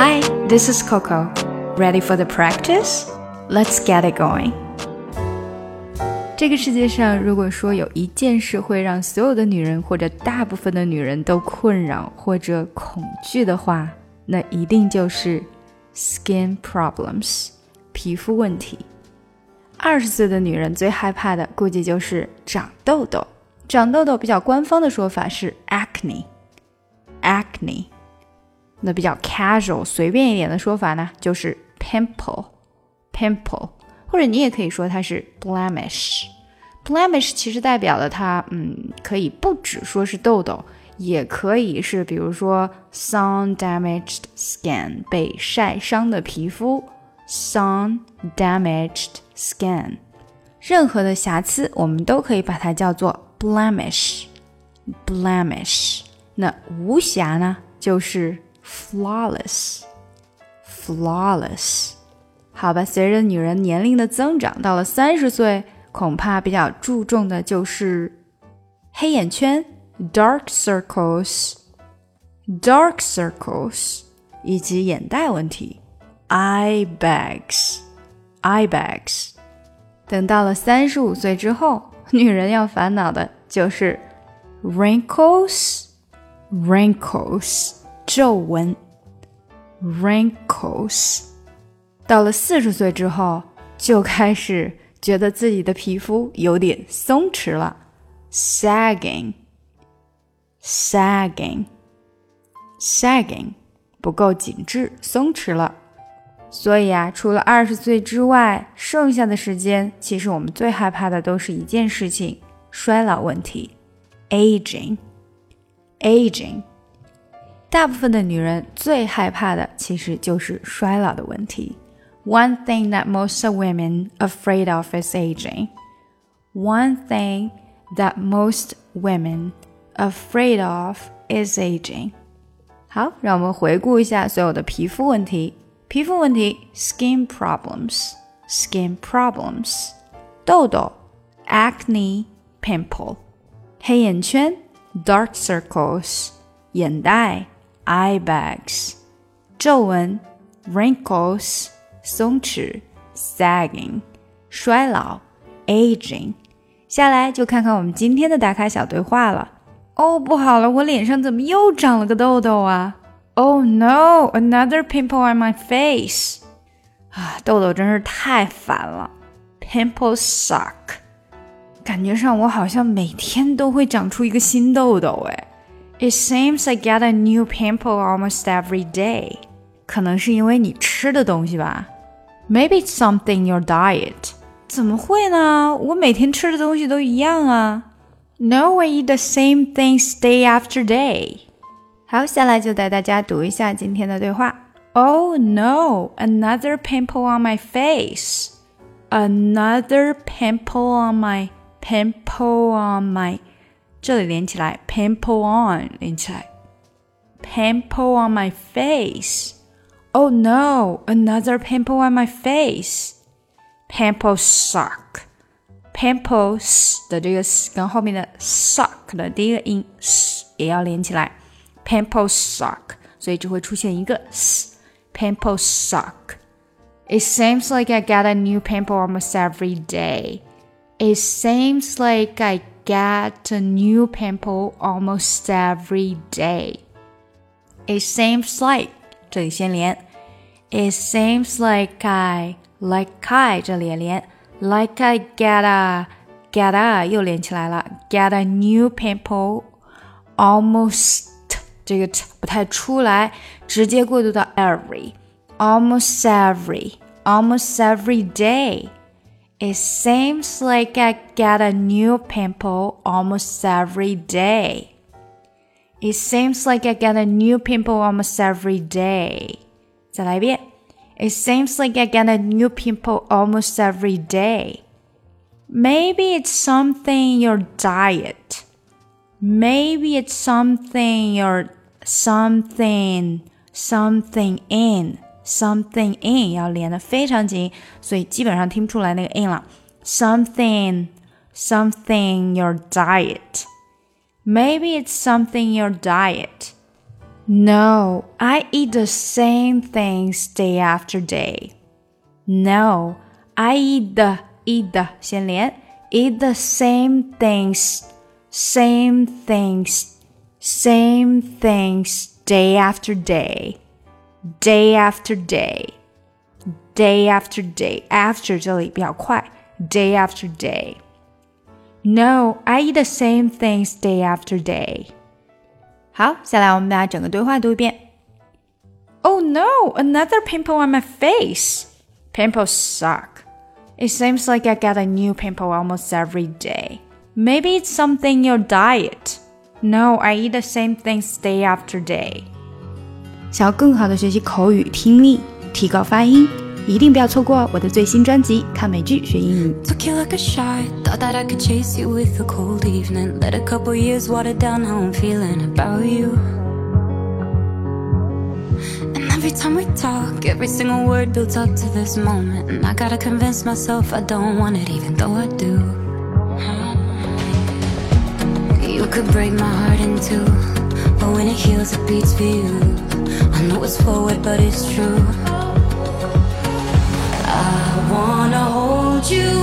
Hi, this is Coco. Ready for the practice? Let's get it going. 这个世界上，如果说有一件事会让所有的女人或者大部分的女人都困扰或者恐惧的话，那一定就是 skin problems，皮肤问题。二十岁的女人最害怕的，估计就是长痘痘。长痘痘比较官方的说法是 acne，acne。那比较 casual 随便一点的说法呢，就是 pimple，pimple。或者你也可以说它是 blemish，blemish 其实代表了它，嗯，可以不只说是痘痘，也可以是比如说 sun damaged skin 被晒伤的皮肤，sun damaged skin，任何的瑕疵我们都可以把它叫做 blemish，blemish。那无瑕呢，就是 flawless，flawless。好吧，随着女人年龄的增长，到了三十岁，恐怕比较注重的就是黑眼圈 （dark circles），dark circles，以及眼袋问题 （eye bags），eye bags。等到了三十五岁之后，女人要烦恼的就是 wrinkles，wrinkles，皱纹，wrinkles。到了四十岁之后，就开始觉得自己的皮肤有点松弛了，sagging，sagging，sagging，不够紧致，松弛了。所以啊，除了二十岁之外，剩下的时间，其实我们最害怕的都是一件事情：衰老问题，aging，aging。大部分的女人最害怕的其实就是衰老的问题。One thing that most women afraid of is aging. One thing that most women afraid of is aging. 好，让我们回顾一下所有的皮肤问题。皮肤问题，skin problems，skin problems，痘痘，acne pimple，黑眼圈，dark circles，眼袋 ，eye bags，皱纹，wrinkles。松弛，sagging，衰老，aging。下来就看看我们今天的打卡小对话了。哦，不好了，我脸上怎么又长了个痘痘啊？Oh no, another pimple on my face。啊，痘痘真是太烦了。Pimples suck。感觉上我好像每天都会长出一个新痘痘哎。It seems I get a new pimple almost every day。可能是因为你吃的东西吧。Maybe it's something your diet. 怎么会呢？我每天吃的东西都一样啊。No, I eat the same things day after day. 好，下来就带大家读一下今天的对话。Oh no, another pimple on my face. Another pimple on my pimple on my 这里连起来，pimple on 连起来，pimple on my face。Oh no, another pimple on my face. Pimples suck. Pimples 的这个跟后面的 suck 的第一个音 s 也要连起来。Pimples suck，所以只会出现一个 s。Pimples suck. It seems like I get a new pimple almost every day. It seems like I get a new pimple almost every day. It seems like 这里先连。It seems like I like I 这里也连，like I get a get a 又连起来了，get a new pimple almost 这个 t 不太出来，直接过渡到 every almost every almost every day. It seems like I get a new pimple almost every day. It seems like I get a new pimple almost every day. 再来一遍。It seems like I get a new pimple almost every day. Maybe it's something in your diet. Maybe it's something your something something in something in 要连的非常紧，所以基本上听不出来那个 in 了。Something something your diet. Maybe it's something your diet. No, I eat the same things day after day. No, I eat the eat the 先连 eat the same things, same things, same things day after day, day after day, day after day. After 这里比较快，day after day. No, I eat the same things day after day. 好，下来我们把整个对话读一遍。Oh no, another pimple on my face. Pimples suck. It seems like I get a new pimple almost every day. Maybe it's something in your diet. No, I eat the same things day after day. 想要更好的学习口语听力，提高发音。一定不要错过我的最新专辑《看美剧学英语》。Took you like a shot, thought that I could chase you with a cold evening. Let a couple years water down how I'm feeling about you. And every time we talk, every single word builds up to this moment. And I gotta convince myself I don't want it, even though I do. You could break my heart in two, but when it heals, it beats for you. I know it's forward, but it's true. I wanna hold you